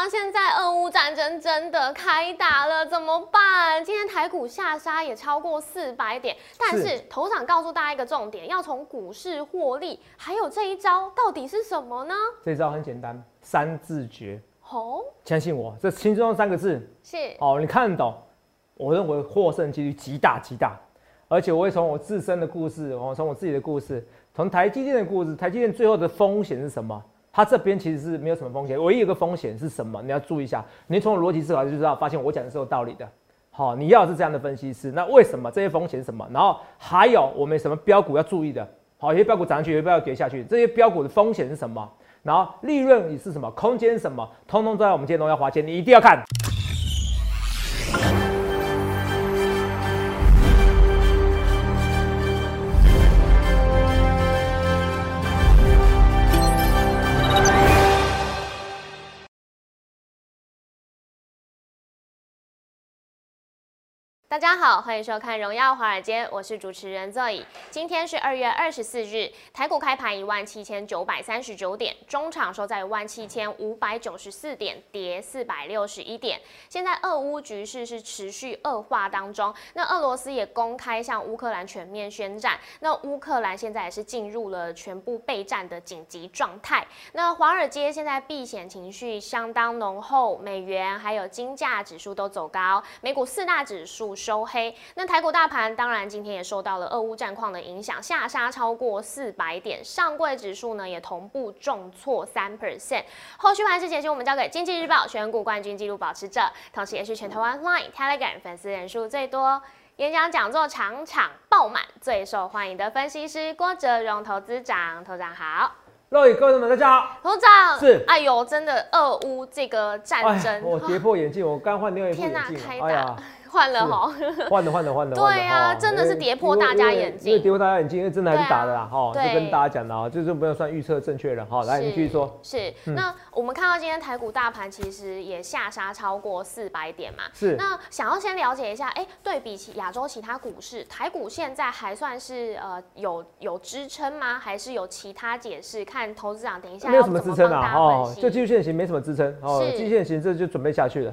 啊，现在俄乌战争真的开打了，怎么办？今天台股下杀也超过四百点，但是头场告诉大家一个重点，要从股市获利，还有这一招到底是什么呢？这招很简单，三字诀。哦，相信我，这轻松三个字是哦，你看得懂？我认为获胜几率极大极大，而且我会从我自身的故事，我从我自己的故事，从台积电的故事，台积电最后的风险是什么？它这边其实是没有什么风险，唯一一个风险是什么？你要注意一下。你从逻辑思考就知道，发现我讲的是有道理的。好，你要是这样的分析师，那为什么这些风险什么？然后还有我们什么标股要注意的？好，有些标股涨上去，有些标股跌下去，这些标股的风险是什么？然后利润是什么？空间什么？通通都在我们今天荣耀华钱，你一定要看。大家好，欢迎收看《荣耀华尔街》，我是主持人 Zoe。今天是二月二十四日，台股开盘一万七千九百三十九点，中场收在一万七千五百九十四点，跌四百六十一点。现在俄乌局势是持续恶化当中，那俄罗斯也公开向乌克兰全面宣战，那乌克兰现在也是进入了全部备战的紧急状态。那华尔街现在避险情绪相当浓厚，美元还有金价指数都走高，美股四大指数。收黑，那台股大盘当然今天也受到了俄乌战况的影响，下杀超过四百点，上柜指数呢也同步重挫三 percent。后续盘势解析，我们交给经济日报选股冠军纪录保持者，同时也是全台湾 Line Telegram 粉丝人数最多、演讲讲座场场爆满、最受欢迎的分析师郭哲荣投资长，投长好。各位各位们，大家好，投长是，哎呦，真的俄乌这个战争，我跌破眼镜，我刚换另外一副眼镜，哎呀。换了哈，换了换了换了，对啊，真的是跌破大家眼镜，因为跌破大家眼镜，因为真的还是打的啦哈，就跟大家讲的啊，就是不要算预测正确的哈，来你继续说。是，那我们看到今天台股大盘其实也下杀超过四百点嘛，是。那想要先了解一下，哎，对比起亚洲其他股市，台股现在还算是呃有有支撑吗？还是有其他解释？看投资长等一下没有什么支撑啊，哦，就技术线型没什么支撑，哦，技术线型这就准备下去了。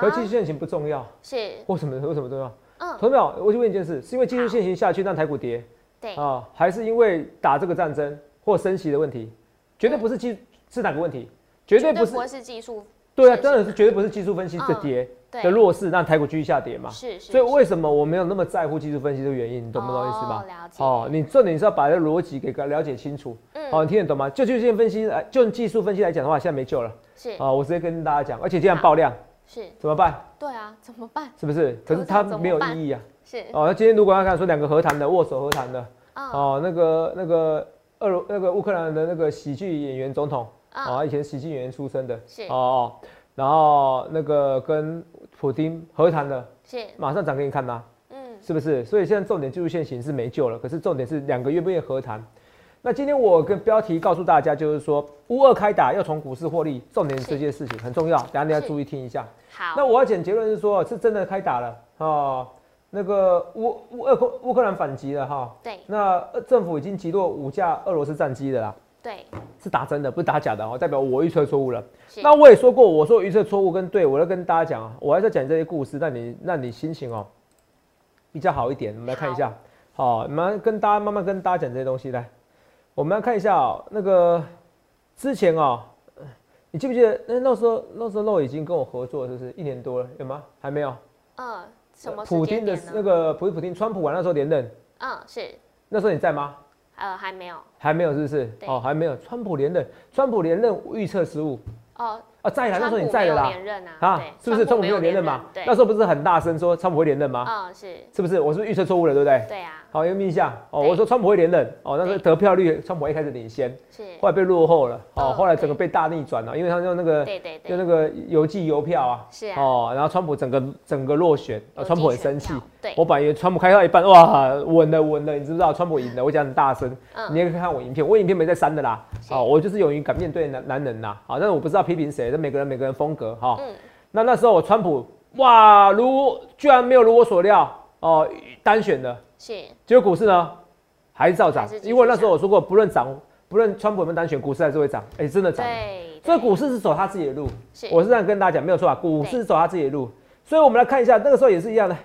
可技术线型不重要，是为什么？为什么重要？嗯，同秒，我就问一件事，是因为技术线型下去让台股跌，对啊，还是因为打这个战争或升息的问题？绝对不是技是哪个问题？绝对不是，不是技术。对啊，真的是绝对不是技术分析的跌的弱势让台股继续下跌嘛？是是。所以为什么我没有那么在乎技术分析的原因？你懂不懂意思吗？了解。哦，你重点是要把这逻辑给了解清楚。嗯。哦，你听得懂吗？就技术线分析来，就技术分析来讲的话，现在没救了。是。啊，我直接跟大家讲，而且这样爆量。是怎么办？对啊，怎么办？是不是？可是它没有意义啊。是哦，那今天如果要看说两个和谈的握手和谈的，哦，那个那个俄罗那个乌克兰的那个喜剧演员总统，啊，以前喜剧演员出身的，是哦，然后那个跟普京和谈的，是马上涨给你看呐，嗯，是不是？所以现在重点技术线型是没救了，可是重点是两个愿不愿意和谈。那今天我跟标题告诉大家，就是说乌二开打要从股市获利，重点这件事情很重要，等下你要注意听一下。好，那我要讲结论是说，是真的开打了哦，那个乌乌俄克乌克兰反击了哈。对。那政府已经击落五架俄罗斯战机的啦。对。是打真的，不是打假的哦，代表我预测错误了。那我也说过，我说预测错误跟对，我要跟大家讲啊，我还在讲这些故事，让你让你心情哦比较好一点。我们来看一下，好，我们跟大家慢慢跟大家讲这些东西来。我们来看一下哦，那个之前啊，你记不记得那那时候那时候肉已经跟我合作，是不是一年多了？有吗？还没有。嗯，什么？普京的那个普普京，川普完那时候连任。嗯，是。那时候你在吗？呃，还没有。还没有，是不是？哦，还没有。川普连任，川普连任预测失误。哦。啊，在啦，那时候你在的啦，啊，是不是？川普没有连任嘛？那时候不是很大声说川普会连任吗？嗯，是。是不是？我是不是预测错误了，对不对？对啊。好，有印象哦。我说川普会连任。哦，那时候得票率，川普一开始领先，是，后来被落后了，哦，后来整个被大逆转了，因为他用那个，对对对，用那个邮寄邮票啊，是啊，哦，然后川普整个整个落选，啊川普很生气，对，我本以为川普开到一半，哇，稳了稳了，你知不知道？川普赢了？我讲很大声，你也可以看我影片，我影片没在删的啦，哦，我就是勇于敢面对男男人呐，好，但是我不知道批评谁，这每个人每个人风格哈，嗯，那那时候我川普，哇，如居然没有如我所料，哦，单选的。是，结果股市呢还是照涨，因为那时候我说过，不论涨，不论川普有没有单选，股市还是会涨。哎，真的涨。对，所以股市是走他自己的路。是，我是这样跟大家讲，没有错啊，股市是走他自己的路。所以我们来看一下，那个时候也是一样的。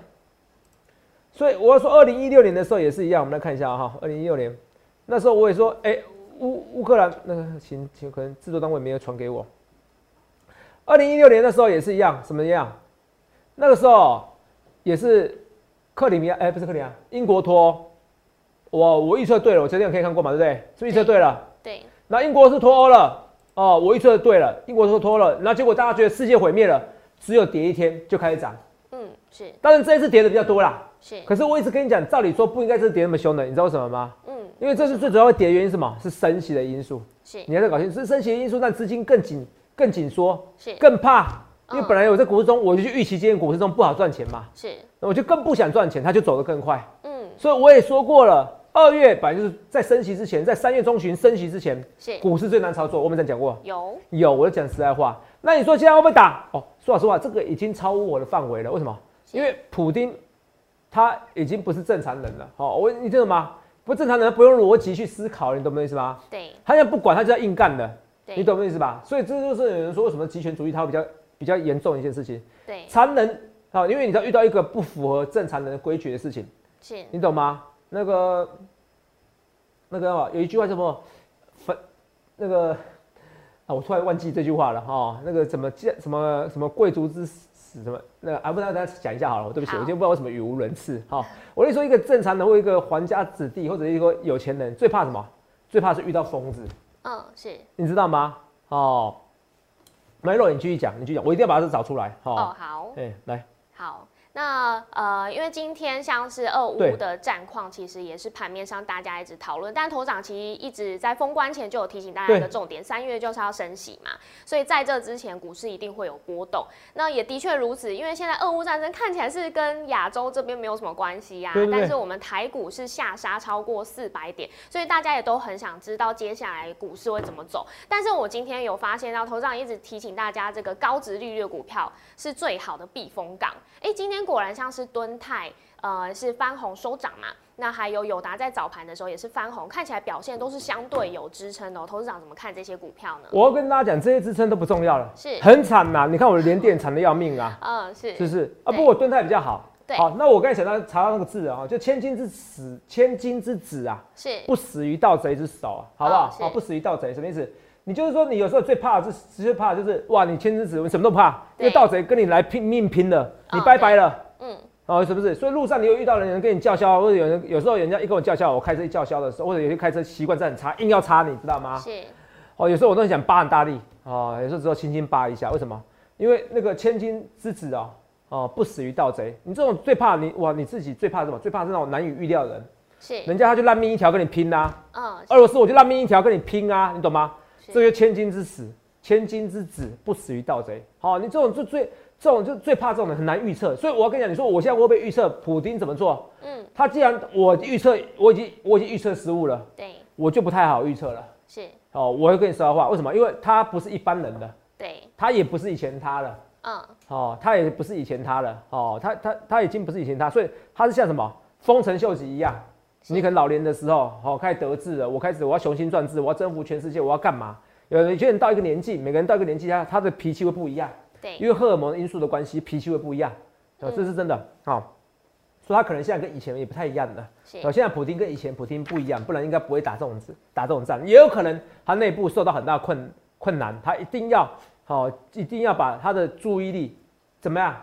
所以我要说，二零一六年的时候也是一样，我们来看一下哈，二零一六年那时候我也说，哎，乌乌克兰那个请请可能制作单位没有传给我。二零一六年的时候也是一样，什么样？那个时候也是克里米亚，哎，不是克里米亚，英国脱。我我预测对了，我前天可以看过嘛，对不对？是预测对了。对。那英国是脱欧了，哦，我预测对了，英国是脱了。那结果大家觉得世界毁灭了，只有跌一天就开始涨。嗯，是。当然这一次跌的比较多啦。是。可是我一直跟你讲，照理说不应该是跌那么凶的，你知道为什么吗？嗯。因为这是最主要会跌的原因是什么？是升息的因素。是。你还在搞清楚，是升息的因素，让资金更紧。更紧缩，是。更怕，因为本来我在股市中，我就去预期今天股市中不好赚钱嘛，是，那我就更不想赚钱，它就走得更快，嗯，所以我也说过了，二月本来就是在升息之前，在三月中旬升息之前，是。股市最难操作，我们在讲过，有。有，我就讲实在话，那你说现在会不会打？哦，说老实话，这个已经超乎我的范围了，为什么？因为普丁他已经不是正常人了，好，我你知道吗？不正常人不用逻辑去思考，你懂我意思吗？对，他现在不管，他就要硬干的。你懂我意思吧？所以这就是有人说为什么极权主义它比较比较严重一件事情。对，残忍啊，因为你知道遇到一个不符合正常人的规矩的事情，是，你懂吗？那个那个有一句话叫什么？分那个啊，我突然忘记这句话了哈。那个怎么见什么什么贵族之死什么？那个啊，不知道，大家讲一下好了。对不起，我今天不知道为什么语无伦次。哈，我跟你说，一个正常人或一个皇家子弟或者一个有钱人，最怕什么？最怕是遇到疯子。嗯，是，你知道吗？哦，梅洛，你继续讲，你继续讲，我一定要把这找出来。哦，好，哎，来，好。那呃，因为今天像是俄乌的战况，其实也是盘面上大家一直讨论。但头长其实一直在封关前就有提醒大家一个重点：三月就是要升息嘛，所以在这之前股市一定会有波动。那也的确如此，因为现在俄乌战争看起来是跟亚洲这边没有什么关系呀，但是我们台股是下杀超过四百点，所以大家也都很想知道接下来股市会怎么走。但是我今天有发现到头长一直提醒大家，这个高值利率股票是最好的避风港。哎，今天。果然像是敦泰，呃，是翻红收涨嘛。那还有友达在早盘的时候也是翻红，看起来表现都是相对有支撑的。投资长怎么看这些股票呢？我要跟大家讲，这些支撑都不重要了，是很惨呐。你看我的连电惨的要命啊，嗯，是，是不是啊？不过敦泰比较好。好，那我刚才想到查到那个字啊，就千金之死，千金之子啊，是不死于盗贼之手啊，好不好？好，不死于盗贼什么意思？你就是说，你有时候最怕的是，直接怕就是哇，你千金之子，你什么都不怕，因为盗贼跟你来拼命拼了，你拜拜了。嗯，哦，是不是？所以路上你有遇到人跟你叫嚣，或者有人有时候人家一跟我叫嚣，我开车一叫嚣的时候，或者有些开车习惯是很差，硬要插，你知道吗？是。哦，有时候我都很想扒很大力，哦，有时候只有轻轻扒一下，为什么？因为那个千金之子哦，哦，不死于盗贼。你这种最怕你哇，你自己最怕什么？最怕是那种难以预料的人。是。人家他就烂命一条跟你拼呐。嗯。俄罗斯我就烂命一条跟你拼啊，你懂吗？这就千金之死，千金之子不死于盗贼。好，你这种就最。这种就最怕这种的，很难预测。所以我要跟你讲，你说我现在会不会预测普京怎么做？嗯，他既然我预测，我已经我已经预测失误了，对，我就不太好预测了。是，哦，我会跟你说话，为什么？因为他不是一般人的，对，他也不是以前他了，嗯，哦，他也不是以前他了，哦，他他他已经不是以前他，所以他是像什么丰臣秀吉一样，你可能老年的时候，哦，开始得志了，我开始我要雄心壮志，我要征服全世界，我要干嘛？有些人到一个年纪，每个人到一个年纪，他他的脾气会不一样。因为荷尔蒙因素的关系，脾气会不一样，啊，这是真的啊。所以他可能现在跟以前也不太一样的，啊，现在普京跟以前普京不一样，不然应该不会打这种打这种仗。也有可能他内部受到很大困困难，他一定要好，一定要把他的注意力怎么样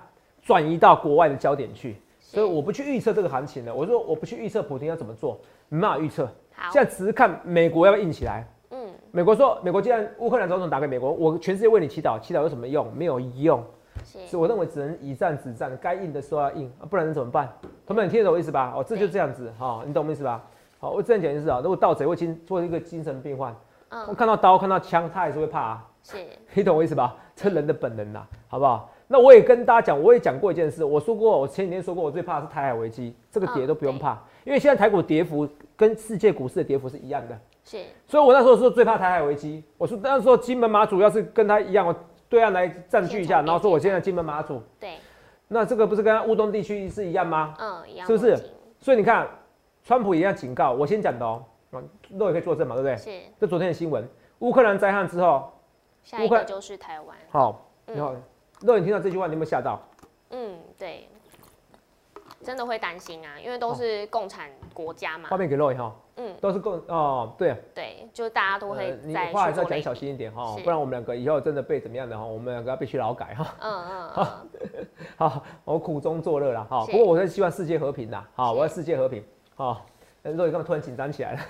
转移到国外的焦点去。所以我不去预测这个行情了。我说我不去预测普京要怎么做，没办法预测。现在只是看美国要不要硬起来。嗯美国说：“美国既然乌克兰总统打给美国，我全世界为你祈祷，祈祷有什么用？没有用。所以我认为只能以战止战，该硬的时候要硬，不然能怎么办？同学们，你听得懂我意思吧？哦，这就这样子哈，你懂我意思吧？好，我这样讲就是啊，如果盗贼会精做一个精神病患，我看到刀看到枪，他也是会怕啊。是，你懂我意思吧？这人的本能呐，好不好？那我也跟大家讲，我也讲过一件事，我说过，我前几天说过，我最怕的是台海危机，这个跌都不用怕，因为现在台股跌幅跟世界股市的跌幅是一样的。”是，所以我那时候说最怕台海危机。我说那时候金门马祖要是跟他一样，我对岸来占据一下，然后说我现在金门马祖，对，那这个不是跟乌东地区是一样吗？嗯，一样，是不是？所以你看，川普也要警告，我先讲的哦，那也可以作证嘛，对不对？是。这昨天的新闻，乌克兰灾害之后，下一个就是台湾。好，你好，若你听到这句话，你有没有吓到？嗯，对，真的会担心啊，因为都是共产国家嘛。画面给肉哈，嗯，都是共哦，对，对，就大家都会你话还是要讲小心一点哈，不然我们两个以后真的被怎么样的哈，我们两个要必须劳改哈。嗯嗯，好，好，我苦中作乐了哈，不过我是希望世界和平的，好，我要世界和平，好。肉眼干嘛突然紧张起来了？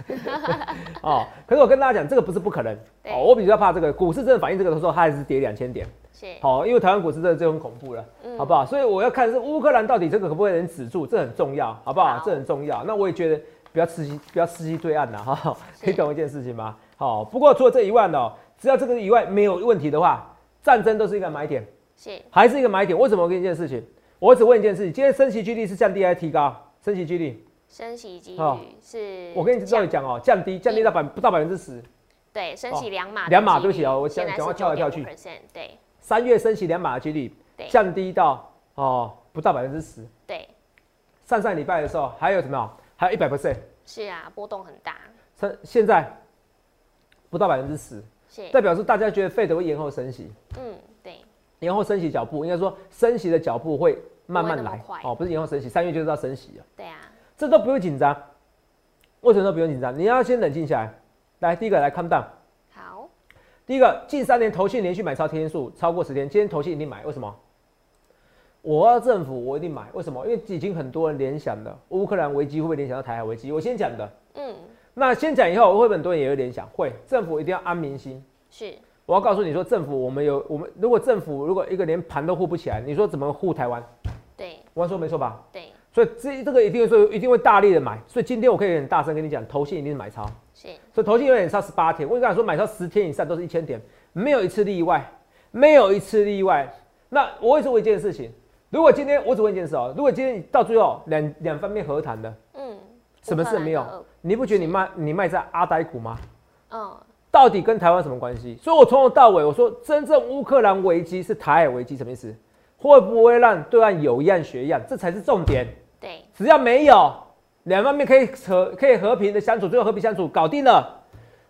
哦，可是我跟大家讲，这个不是不可能。哦，我比较怕这个股市真的反映这个的时候，它还是跌两千点。是。好，因为台湾股市真的就很恐怖了，好不好？所以我要看是乌克兰到底这个可不可以能止住，这很重要，好不好？这很重要。那我也觉得不要刺激，不要刺激对岸了哈。可以懂一件事情吗？好，不过除了这一万哦，只要这个以外没有问题的话，战争都是一个买点。是。还是一个买点？为什么？我跟你一件事情，我只问一件事情：今天升息几率是降低还是提高？升息几率。升息几率是，我跟你这里讲哦，降低，降低到百不到百分之十。对，升息两码，两码对不起哦，我讲讲话跳来跳去。对，三月升息两码的几率，降低到哦不到百分之十。对，上上礼拜的时候还有什么？还有一百 percent。是啊，波动很大。现现在不到百分之十，代表是大家觉得费德会延后升息。嗯，对，延后升息脚步，应该说升息的脚步会慢慢来。哦，不是延后升息，三月就知道升息了。对啊。这都不用紧张，为什么都不用紧张？你要先冷静下来。来，第一个来看档。好。第一个，近三年投信连续买超天数超过十天，今天投信一定买，为什么？我要政府，我一定买，为什么？因为已经很多人联想了，乌克兰危机会不会联想到台海危机？我先讲的。嗯。那先讲以后，会很多人也会联想，会。政府一定要安民心。是。我要告诉你说，政府我们有我们，如果政府如果一个连盘都护不起来，你说怎么护台湾？对。我说没错吧？对。所以这这个一定说一定会大力的买，所以今天我可以很大声跟你讲，投信一定是买超，是，所以投信有点差十八天，我刚才说买超十天以上都是一千点，没有一次例外，没有一次例外。那我也是问一件事情，如果今天我只问一件事哦，如果今天到最后两两方面和谈的，嗯，什么事没有？你不觉得你卖你卖在阿呆股吗？嗯，到底跟台湾什么关系？所以我从头到尾我说，真正乌克兰危机是台海危机，什么意思？会不会让对岸有一样学样？这才是重点。对，只要没有两方面可以和可以和平的相处，最后和平相处搞定了，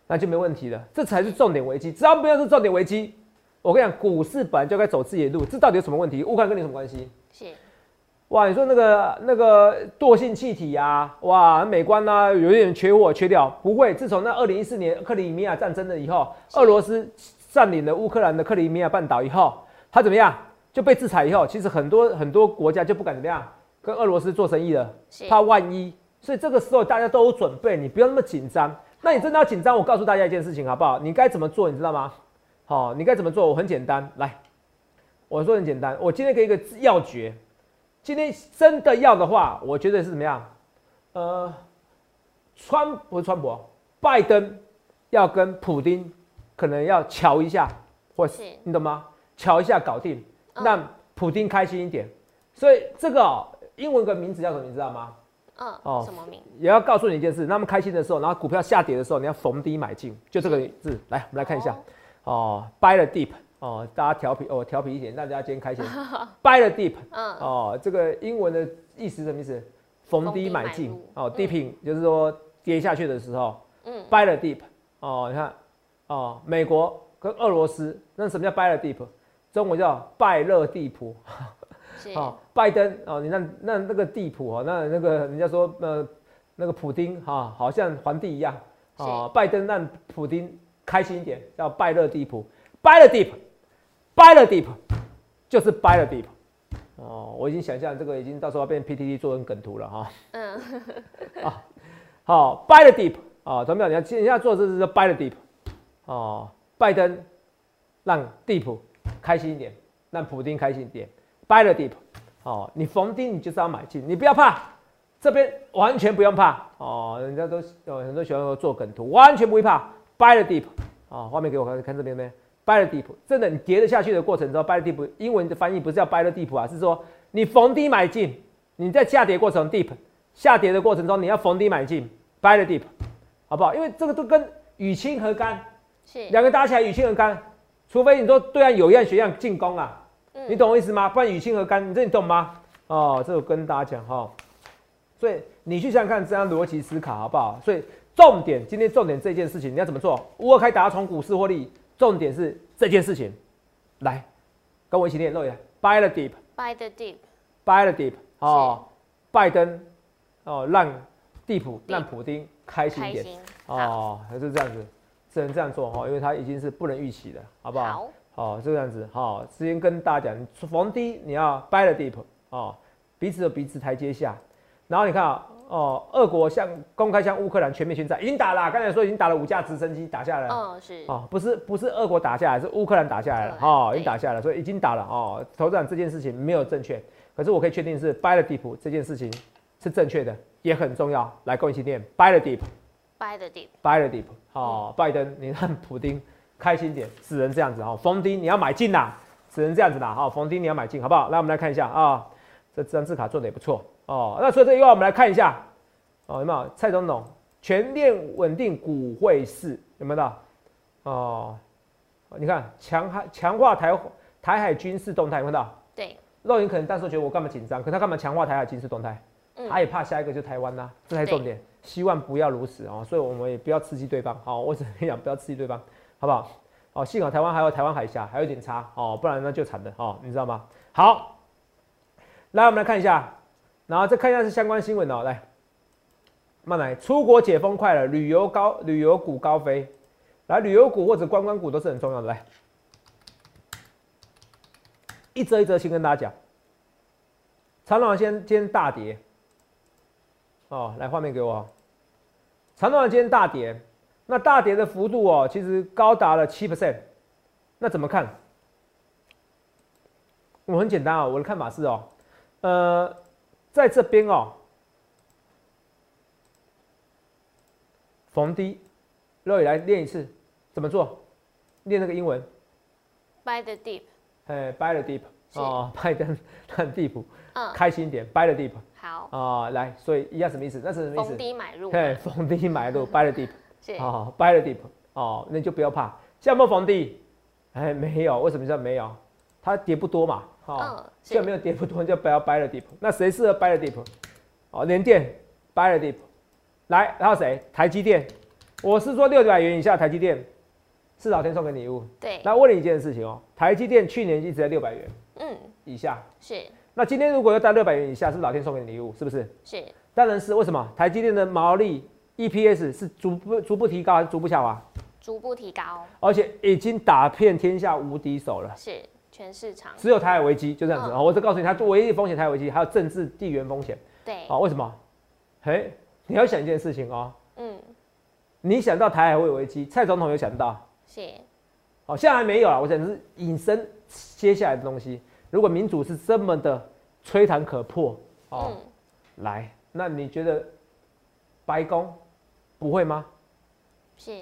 那就没问题了。这才是重点危机。只要不要是重点危机，我跟你讲，股市本来就该走自己的路。这到底有什么问题？乌克兰跟你什么关系？是。哇，你说那个那个惰性气体啊，哇，美观呐，有一点缺货缺掉。不会，自从那二零一四年克里米亚战争了以后，俄罗斯占领了乌克兰的克里米亚半岛以后，他怎么样？就被制裁以后，其实很多很多国家就不敢怎么样跟俄罗斯做生意了，怕万一。所以这个时候大家都有准备，你不要那么紧张。那你真的要紧张，我告诉大家一件事情好不好？你该怎么做，你知道吗？好，你该怎么做？我很简单，来，我说很简单。我今天给一个要诀，今天真的要的话，我觉得是怎么样？呃，川不是川普，拜登要跟普京可能要瞧一下，或是你懂吗？瞧一下搞定。让普京开心一点，所以这个哦英文个名字叫什么？你知道吗？嗯，哦，什么名？也要告诉你一件事，那么开心的时候，然后股票下跌的时候，你要逢低买进，就这个字。来，我们来看一下。哦，buy the deep。哦，大家调皮哦，调皮一点，大家今天开心。buy the deep。嗯。哦，这个英文的意思什么意思？逢低买进。哦，deeping 就是说跌下去的时候。嗯。buy the deep。哦，你看，哦，美国跟俄罗斯，那什么叫 buy the deep？中文叫拜勒地普，好，拜登哦，你那那那个地普哦，那那个人家说呃那个普丁哈，好像皇帝一样啊，拜登让普丁开心一点，叫拜勒地普，拜勒地普，拜勒地普，就是拜勒地普哦，我已经想象这个已经到时候要变 PTT 做成梗图了哈，嗯，啊，好，拜勒地普啊，怎么样？你要现在做这是拜勒地普哦，拜登让地普。开心一点，让普丁开心一点。Buy the dip，哦，你逢低你就是要买进，你不要怕，这边完全不用怕哦。人家都有很多喜欢做梗图，完全不会怕。Buy the dip，啊，画面给我看看这边没？Buy the dip，真的你跌得下去的过程中，Buy the dip，英文的翻译不是叫 Buy the dip 啊，是说你逢低买进，你在下跌过程 deep 下跌的过程中你要逢低买进，Buy the dip，好不好？因为这个都跟与清何干，是两个搭起来与清何干。除非你说对岸有样学样进攻啊，你懂我意思吗？不然与清何干？你这你懂吗？哦，这我跟大家讲哈。所以你去想想看，这样逻辑思考好不好？所以重点，今天重点这件事情你要怎么做？乌二开打从股市获利，重点是这件事情，来跟我一起念，漏一下，buy the deep，buy the deep，buy the deep，哦，拜登哦让地普让普丁开心一点哦，还是这样子，只能这样做哈，因为他已经是不能预期的，好不好？好，好，这样子好，之前跟大家讲，逢低你要 buy the deep，哦，彼此的彼此台阶下，然后你看啊。哦，俄国向公开向乌克兰全面宣战，已经打了。刚才说已经打了五架直升机打下来。哦，是。哦，不是不是俄国打下来，是乌克兰打下来了。哦，已经打下来，所以已经打了。哦，投事长这件事情没有正确，可是我可以确定是 buy the deep 这件事情是正确的，也很重要。来，跟我一起念 buy the deep，buy the deep，buy the deep。哦，拜登，你看普丁开心点，只能这样子。哦，逢低你要买进啦，只能这样子啦。好，逢低你要买进，好不好？来，我们来看一下啊，这这张字卡做的也不错。哦，那所以这一块我们来看一下。哦，有没有蔡总统全面稳定股汇市？有没有到？哦，你看强海强化台台海军事动态，有没有到？对。肉眼可能当时觉得我干嘛紧张？可他干嘛强化台海军事动态？他也怕下一个就台湾呐，这才重点。希望不要如此哦，所以我们也不要刺激对方。好，我只能讲不要刺激对方，好不好？哦，幸好台湾还有台湾海峡还有点差哦，不然那就惨了哦，你知道吗？好，来我们来看一下，然后再看一下是相关新闻哦，来。慢来，出国解封快了，旅游高，旅游股高飞，来，旅游股或者观光股都是很重要的。来，一则一则先跟大家讲，长隆先今天大跌，哦，来画面给我，长隆今天大跌，那大跌的幅度哦，其实高达了七 percent，那怎么看？我很简单啊，我的看法是哦，呃，在这边哦。逢低，肉宇来练一次，怎么做？练那个英文。Buy the deep。哎，Buy the deep。哦，拜登很 deep，嗯，开心点，Buy the deep。好。啊，来，所以一样什么意思？那是什么意思？逢低买入。对，逢低买入，Buy the deep。是。哦，Buy the deep。哦，那就不要怕。现在没有逢低？哎，没有。为什么叫没有？它跌不多嘛。哦。现在没有跌不多，就不要 Buy the deep。那谁适合 Buy the deep？哦，联电，Buy the deep。来，然后谁？台积电，我是说六百元以下台积电是老天送给礼物。对。那问你一件事情哦，台积电去年一直在六百元，嗯，以下是。那今天如果要在六百元以下，是老天送给你礼物，是不是？是。当然是。为什么？台积电的毛利 EPS 是逐步逐步提高还是逐步下滑？逐步提高。而且已经打遍天下无敌手了。是，全市场。只有台海危机就这样子啊！我只告诉你，它唯一的风险台海危机，还有政治地缘风险。对。啊？为什么？嘿。你要想一件事情哦，嗯，你想到台海会危机，蔡总统有想到，是，好，现在还没有啊。我想是引申接下来的东西。如果民主是这么的吹弹可破，哦，来，那你觉得白宫不会吗？是，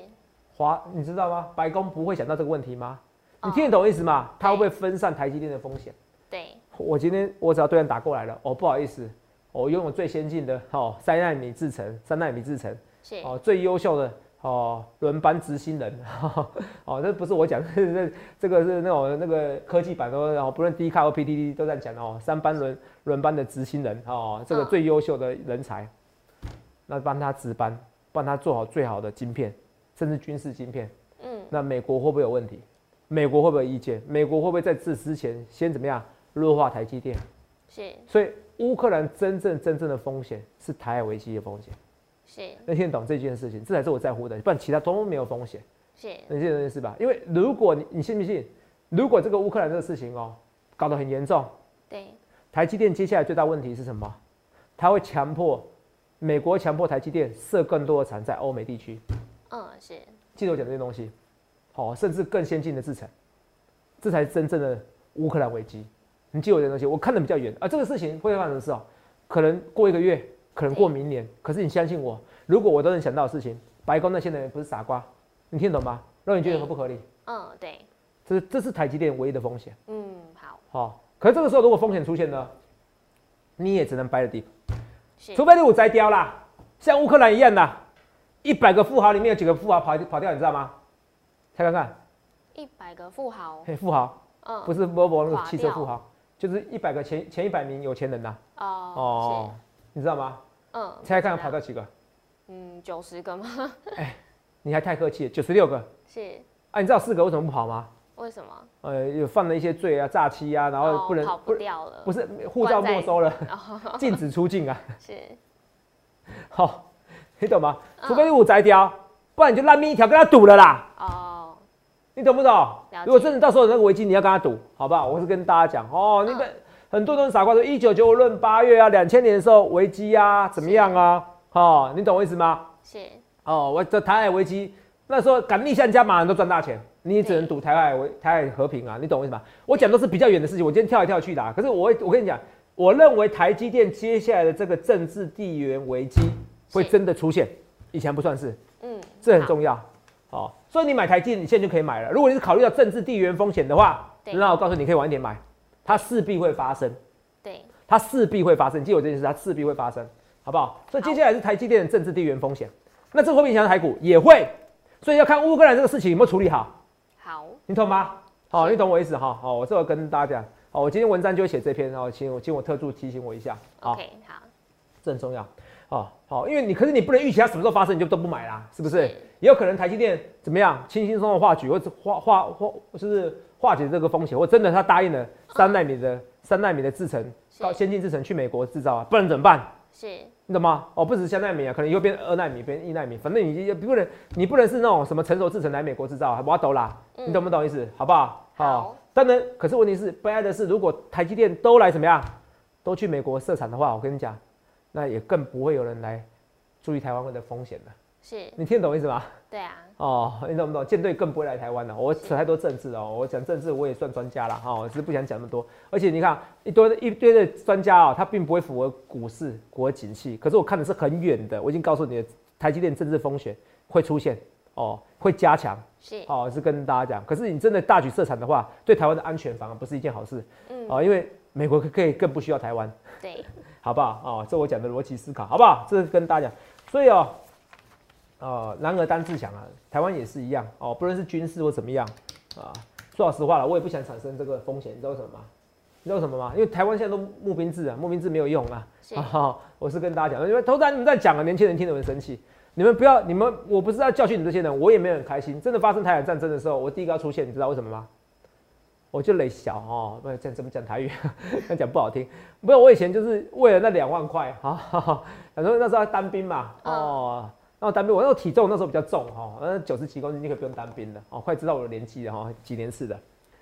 华，你知道吗？白宫不会想到这个问题吗？你听得懂意思吗？他会不会分散台积电的风险？对，我今天我只要对岸打过来了，哦，不好意思。我拥有最先进的哦，三纳米制程，三纳米制程，哦，最优秀的哦，轮班执行人，哦，这不是我讲，这 这个是那种那个科技版都，然后不论 D 卡或 PDD 都在讲哦，三班轮轮班的执行人，哦，这个最优秀的人才，那帮他值班，帮他做好最好的晶片，甚至军事晶片，嗯，那美国会不会有问题？美国会不会有意见？美国会不会在这之前先怎么样弱化台积电？是，所以。乌克兰真正真正的风险是台海危机的风险，是。那听懂这件事情，这才是我在乎的，不然其他都没有风险。是，那这件事吧？因为如果你你信不信？如果这个乌克兰这个事情哦搞得很严重，对，台积电接下来最大问题是什么？它会强迫美国强迫台积电设更多的厂在欧美地区。嗯，是。记得我讲这些东西，好，甚至更先进的制裁，这才是真正的乌克兰危机。你记我这东西，我看的比较远啊。这个事情会发生的事哦，可能过一个月，可能过明年。可是你相信我，如果我都能想到的事情，白宫那些人不是傻瓜，你听得懂吗？让你觉得合不合理？嗯，对。这是这是台积电唯一的风险。嗯，好。好，可是这个时候如果风险出现呢，你也只能掰了地，除非你我摘掉啦，像乌克兰一样的，一百个富豪里面有几个富豪跑跑掉，你知道吗？猜看看。一百个富豪。嘿，富豪。嗯。不是波波那个汽车富豪。就是一百个前前一百名有钱人呐。哦哦，你知道吗？嗯。猜猜看跑掉几个？嗯，九十个吗？哎，你还太客气，九十六个。是。啊，你知道四个为什么不跑吗？为什么？呃，有犯了一些罪啊，诈欺啊，然后哦不能、跑不掉了。不是护照没收了，哦，禁止出境啊。是好、你懂吗？嗯除非是我摘掉，不然你就烂命一条跟他赌了啦。哦，你懂不懂？如果真的到时候有那个危机，你要跟他赌，好不好？我是跟大家讲哦，那个、嗯很多都是傻瓜说一九九五论八月啊，两千年的时候危机啊，怎么样啊？哦，你懂我意思吗？是哦，我这台海危机那时候敢逆向加码，人都赚大钱，你只能赌台海为台海和平啊，你懂我意思吗？我讲都是比较远的事情，我今天跳来跳去的、啊，可是我会我跟你讲，我认为台积电接下来的这个政治地缘危机会真的出现，以前不算是，嗯，这很重要。哦，所以你买台积电，你现在就可以买了。如果你是考虑到政治地缘风险的话，那我告诉你，你可以晚一点买，它势必会发生。对，它势必会发生，记住我这件事，它势必会发生，好不好？所以接下来是台积电的政治地缘风险，那这个会不会影响台股？也会，所以要看乌克兰这个事情有没有处理好，好，你懂吗？好、你懂我意思哈？好，我这个跟大家讲，好，我今天文章就会写这篇，然后请我请我特助提醒我一下，好，OK，好，这很重要，哦，好，因为你可是你不能预期它什么时候发生，你就都不买啦，是不是？是。也有可能台积电怎么样，轻轻松松的化举，或者化化化，就是化解这个风险，或真的他答应了三纳米的三纳米的制程，到先进制程去美国制造啊，不然怎么办？是你懂吗？哦，不止是三纳米啊，可能以后变二纳米，变一纳米，反正你也不能，你不能是那种什么成熟制程来美国制造，我要抖啦，嗯你懂不懂意思？好不好？好当然，可是问题是，悲哀的是，如果台积电都来怎么样，都去美国设厂的话，我跟你讲，那也更不会有人来注意台湾的风险了。是，你听得懂意思吗？对啊，哦，你懂不懂？舰队更不会来台湾了。我扯太多政治哦，我讲政治我也算专家了哈，我只是不想讲那么多。而且你看一堆一堆的专家啊、他并不会符合股市、国景气，可是我看的是很远的。我已经告诉你的，台积电政治风险会出现哦，会加强是，哦，是跟大家讲。可是你真的大举设厂的话，对台湾的安全反而不是一件好事嗯，哦，因为美国可可以更不需要台湾。对，好不好？哦，这我讲的逻辑思考，好不好？这是跟大家讲，所以哦，呃，男儿当自强啊，台湾也是一样哦，不论是军事或怎么样啊，说老实话了，我也不想产生这个风险，你知道为什么吗？你知道为什么吗？因为台湾现在都募兵制啊，募兵制没有用啊。我是跟大家讲，因为头然你们在讲啊，年轻人听得很生气。你们不要，你们我不是要教训你们这些人，我也没有很开心。真的发生台海战争的时候，我第一个要出现，你知道为什么吗？我就累小哦，不这怎么讲台语？那 讲不好听。不是我以前就是为了那两万块啊，反正那时候要当兵嘛，哦，然后当兵我那时候体重那时候比较重哈，那九十几公斤你可以不用当兵了哦，快知道我的年纪了哈，几年次的。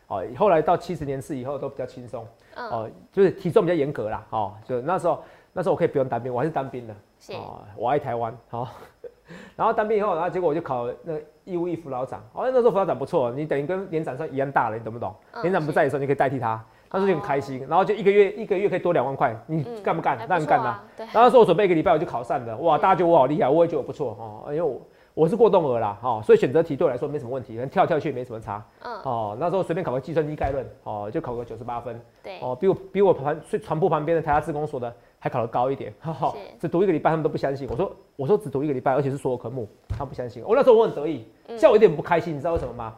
哦，后来到七十年次以后都比较轻松，嗯，哦，就是体重比较严格啦，哦，就那时候那时候我可以不用当兵，我还是当兵的，是，哦，我爱台湾，好、然后当兵以后，然后结果我就考那个义务役辅导长，哦，那时候辅导长不错，你等于跟连长算一样大了，你懂不懂？嗯连长不在的时候，你可以代替他，那时候就很开心，然后就一个月一个月可以多两万块，你嗯干不干？还当然干啦、错啊，对，然后说我准备一个礼拜我就考上了，哇，大家觉得我好厉害，我也觉得我不错哦，因为我我是过动儿啦，哦，所以选择题对我来说没什么问题，可能跳来跳去也没什么差，嗯，哦，那时候随便考个计算机概论，哦，就考个九十八分，对，哦，比我比我旁最船铺旁边的台大自工所的还考得高一点，哈哈，只读一个礼拜他们都不相信。我说我说只读一个礼拜，而且是所有科目，他们不相信。我那时候我很得意，像我有点不开心，你知道为什么吗？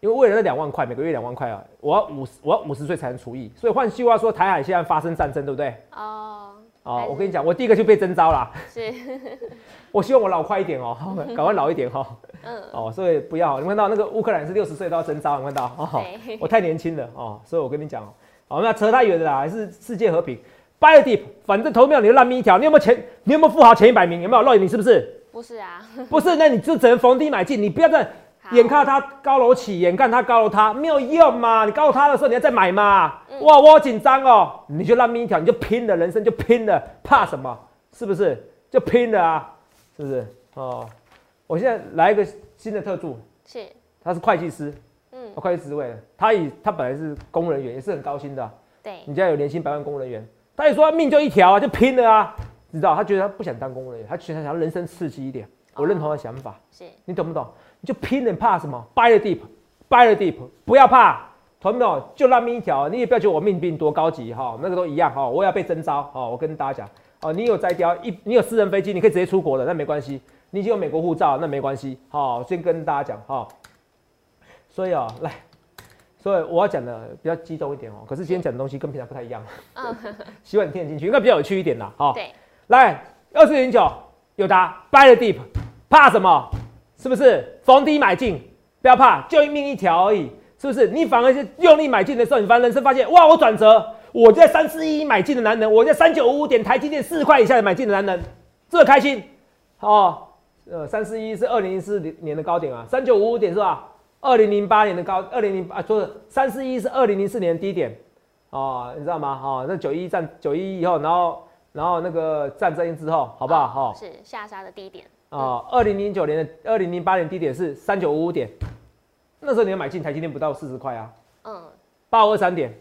因为为了那两万块，每个月两万块啊，我要五十我要五十岁才能除役，所以换句话说，台海现在发生战争，对不对？哦，哦我跟你讲，我第一个就被征召啦。是，我希望我老快一点哦，赶快老一点哈。嗯，哦，所以不要，你看到那个乌克兰是六十岁都要征召，你看到哦。我太年轻了哦，所以我跟你讲哦，哦，那扯太远了啦，还是世界和平。Buy the deep，反正投票你就烂命一条，你有没有前，你有没有富豪前一百名？有没有？漏你是不是？不是啊，不是，那你就只能逢低买进，你不要再好眼看他高楼起，眼看他高楼塌，没有用嘛。你高楼塌的时候，你要再买嘛。嗯哇，我好紧张哦，你就烂命一条，你就拼了，人生就拼了，怕什么？是不是？就拼了啊，是不是？哦，我现在来一个新的特助，是，他是会计师，嗯，会计职位，他以他本来是公务人员，也是很高薪的啊、对，你家有年薪百万公务人员，他也说命就一条啊，就拼了啊，你知道？他觉得他不想当公务人员，他觉得他想要人生刺激一点。我认同他的想法，是，你懂不懂？你就拼了，你怕什么？Buy the deep，buy the deep，不要怕，同没有？就烂命一条，你也不要觉得我命比你多高级哈、那个都一样哈、我也要被征召哈、我跟大家讲哦，你有摘雕一，你有私人飞机，你可以直接出国的，那没关系。你已经有美国护照，那没关系。好、先跟大家讲哈、所以啊、来，所以我要讲的比较激动一点哦。可是今天讲的东西跟平常不太一样，嗯，希望你听得进去，应该比较有趣一点啦。好、对，来，二四零九有答，buy the deep，怕什么？是不是逢低买进？不要怕，就一命一条而已，是不是？你反而是用力买进的时候，你反而人生发现，哇，我转折，我在三四一买进的男人，我在三九五五点台积电四块以下买进的男人，这开心哦。呃，三四一是二零零四年的高点啊，三九五五点是吧？二零零八年的高，二零零啊，就是三四一是二零零四年的低点哦，你知道吗？哦，那九一战九一以后，然后然后那个战争之后，好不好？哈，是下杀的低点啊。二零零九年的二零零八年低点是三九五五点，那时候你要买进台积电不到四十块啊。嗯，八五二三点，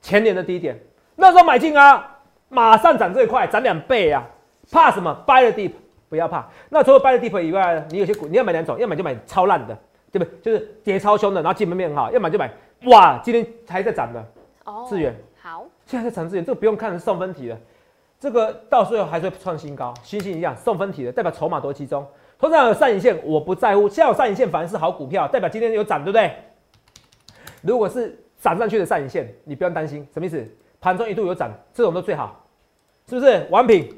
前年的低点，那时候买进啊，马上涨最快，涨两倍啊，怕什么？Buy the deep。不要怕，那除了 buy the deep 以外，你有些股你要买两种，要买就买超烂的，对不对？就是跌超凶的，然后基本面很好，要买就买哇，今天还在涨的哦，资源好，现在在涨资源，这个不用看是送分题的，这个到时候还是会创新高，星星一样送分题的，代表筹码多集中。通常有上影线我不在乎，现在有上影线反而是好股票，代表今天有涨，对不对？如果是涨上去的上影线，你不用担心，什么意思？盘中一度有涨，这种都最好，是不是？完品，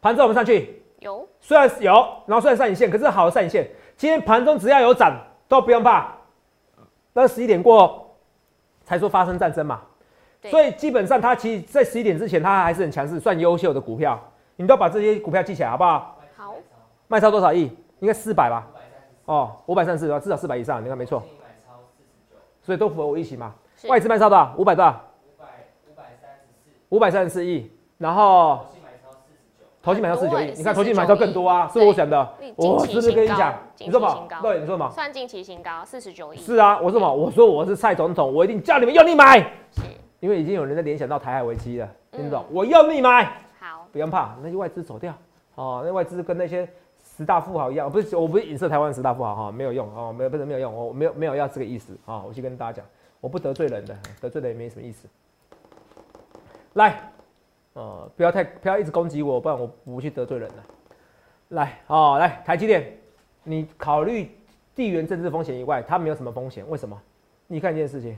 盘中我们上去。有，虽然有，然后虽然上影线，可是好的上影线。今天盘中只要有涨，都不用怕。那十一点过才说发生战争嘛，所以基本上它其实，在十一点之前，它还是很强势，算优秀的股票。你都要把这些股票记起来，好不好？好。卖超多少亿？应该四百吧？哦，五百三十四，至少四百以上，你看没错。所以都符合我预期嘛？外资卖超多少？五百多少？五百五百三十四。五百三十四亿，然后。投信买超四十九亿，你看投信买超更多啊，是我想的。我是不是跟你讲？你说嘛？对，你说嘛？算近期新高，四十九亿。是啊，我说嘛？我说我是蔡总统，我一定叫你们用力买。是，因为已经有人在联想到台海危机了，听懂？我用力买。好，不用怕，那些外资走掉。哦，那外资跟那些十大富豪一样，不是，我不是影射台湾十大富豪哈，没有用哦，没有不是没有用，我没有没有要这个意思啊，我去跟大家讲，我不得罪人的，得罪人也没什么意思。来。呃，不要太不要一直攻击我，不然我不去得罪人了。来，哦，来台积电，你考虑地缘政治风险以外，它没有什么风险。为什么？你看一件事情，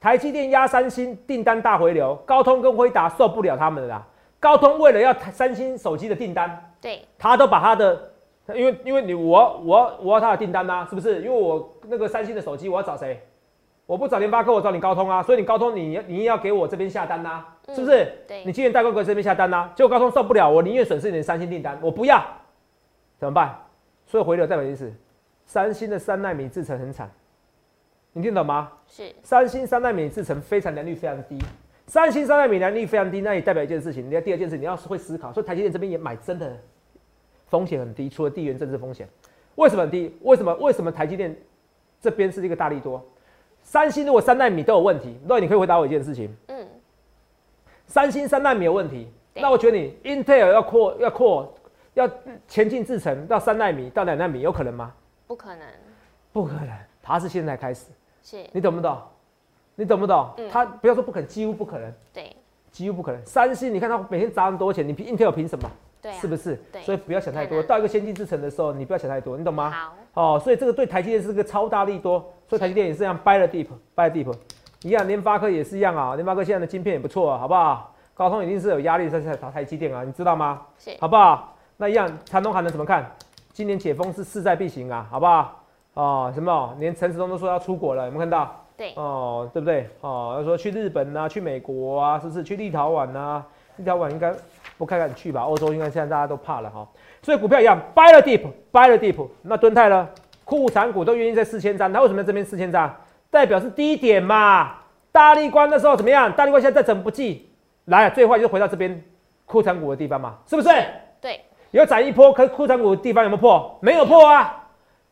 台积电压三星订单大回流，高通跟辉达受不了他们的啦。高通为了要三星手机的订单，对，他都把他的，因为因为你我我我要他的订单呐，是不是？因为我那个三星的手机，我要找谁？我不找联发科，我找你高通啊，所以你高通你你要给我这边下单呐，是不是？对，你今年代工给这边下单呐，结果高通受不了，我宁愿损失你的三星订单，我不要，怎么办？所以回流代表意思，三星的三纳米制程很惨，你听懂吗？是，三星三纳米制程非常良率非常低，三星三纳米良率非常低，那也代表一件事情，你要第二件事你要是会思考，所以台积电这边也买真的风险很低，除了地缘政治风险，为什么很低？为什么？为什么台积电这边是一个大力多？三星如果三纳米都有问题，那你可以回答我一件事情。嗯，三星三纳米有问题，那我觉得你 Intel 要扩要扩要前进制程到三纳米到两纳米，有可能吗？不可能，不可能，它是现在开始。是，你懂不懂？你懂不懂？他不要说不可能，几乎不可能。对，几乎不可能。三星，你看他每天砸那么多钱，你 Intel 凭什么？对，是不是？对，所以不要想太多。到一个先进制程的时候，你不要想太多，你懂吗？好。哦，所以这个对台积电是个超大力多。所以台积电也是这样，buy the deep，buy the deep，一样，联发科也是一样啊，联发科现在的晶片也不错啊，好不好？高通一定是有压力在在打台积电啊，你知道吗？是，好不好？那一样，长东还能怎么看？今年解封是势在必行啊，好不好？哦，什么？连陈时中都说要出国了，有没有看到？对，哦，对不对？哦，要说去日本啊，去美国啊，是不是？去立陶宛啊？立陶宛应该不看看去吧？欧洲应该现在大家都怕了哈。所以股票一样，buy the deep，buy the deep。那敦泰呢？库产股都愿意在四千张，它为什么在这边四千张？代表是低点嘛？大力关的时候怎么样？大力关现在再整不济，来，最坏就回到这边库产股的地方嘛，是不是？对，有涨一波，可库产股的地方有没有破？没有破啊。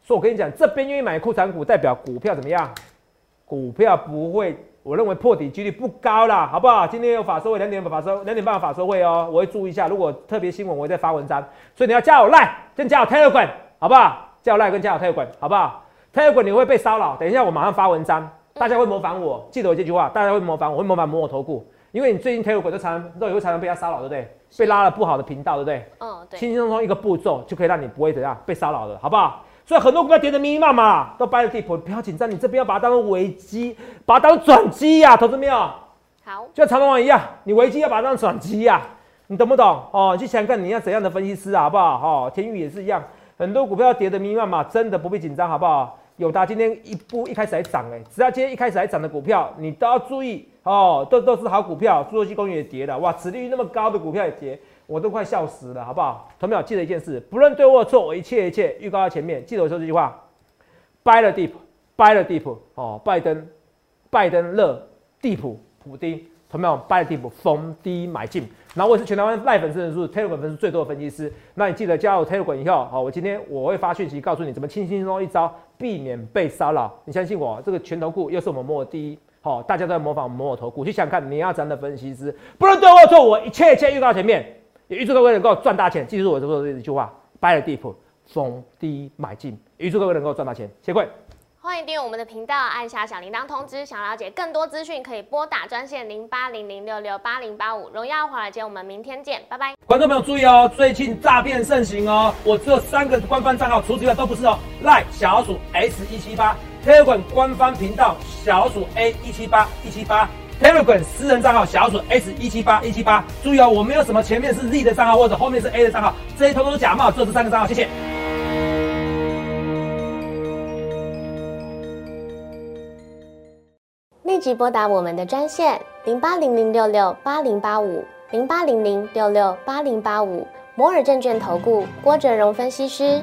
所以我跟你讲，这边愿意买库存股，代表股票怎么样？股票不会，我认为破底几率不高啦，好不好？今天有法收会，两点法收，两点半法收会哦，我会注意一下。如果特别新闻，我会再发文章。所以你要加我 Line，先加我 Telegram，好不好？叫赖跟加我泰管，好不好？泰管你会被骚扰。等一下我马上发文章，大家会模仿我。记得我这句话，大家会模仿我，会模仿模我头顾。因为你最近泰管都常都有常常被他骚扰，对不对？被拉了不好的频道，对不对？嗯，对。轻轻松松一个步骤就可以让你不会怎样被骚扰的，好不好？所以很多股票跌得密密麻麻，都掰了地铺，不要紧张，你这边要把它当成危机，把它当转机呀，投资没有？好，就像长隆网一样，你危机要把它当转机呀，你懂不懂？哦，去想看你要怎样的分析师啊，好不好？哦，天宇也是一样。很多股票跌得密密麻麻，真的不必紧张，好不好？友达今天一步一开始还涨哎，只要今天一开始还涨的股票，你都要注意哦，都都是好股票。侏罗纪公园也跌了，哇，市利率那么高的股票也跌，我都快笑死了，好不好？同学们记得一件事，不论对或错，我一切一切预告在前面。记得我说这句话，Buy the deep，Buy the deep，哦，拜登，拜登乐，地普，普丁。同没有 buy the dip 逢低买进，然后我是全台湾赖粉丝人数 Telegram 粉丝最多的分析师，那你记得加入 Telegram 以后，好，我今天我会发讯息告诉你怎么轻轻松松一招避免被骚扰，你相信我，这个拳头股又是我们摸的第一，好，大家都在模仿摸我头股，去想看你要怎样的分析师，不论对或错，我一切一切预告前面，也预祝各位能够赚大钱，记住我说的这一句话，buy the dip 逢低买进，预祝各位能够赚大钱，谢谢。欢迎订阅我们的频道，按下小铃铛通知。想了解更多资讯，可以拨打专线零八零零六六八零八五。荣耀华尔街，我们明天见，拜拜。观众朋友注意哦，最近诈骗盛行哦，我只有三个官方账号，除此之外都不是哦。赖小鼠 S 一七八，Telegram 官方频道小鼠 A 一七八一七八，Telegram 私人账号小鼠 S 一七八一七八。注意哦，我没有什么前面是 Z 的账号或者后面是 A 的账号，这些通通假冒，只有这三个账号，谢谢。立即拨打我们的专线零八零零六六八零八五零八零零六六八零八五摩尔证券投顾郭哲荣分析师。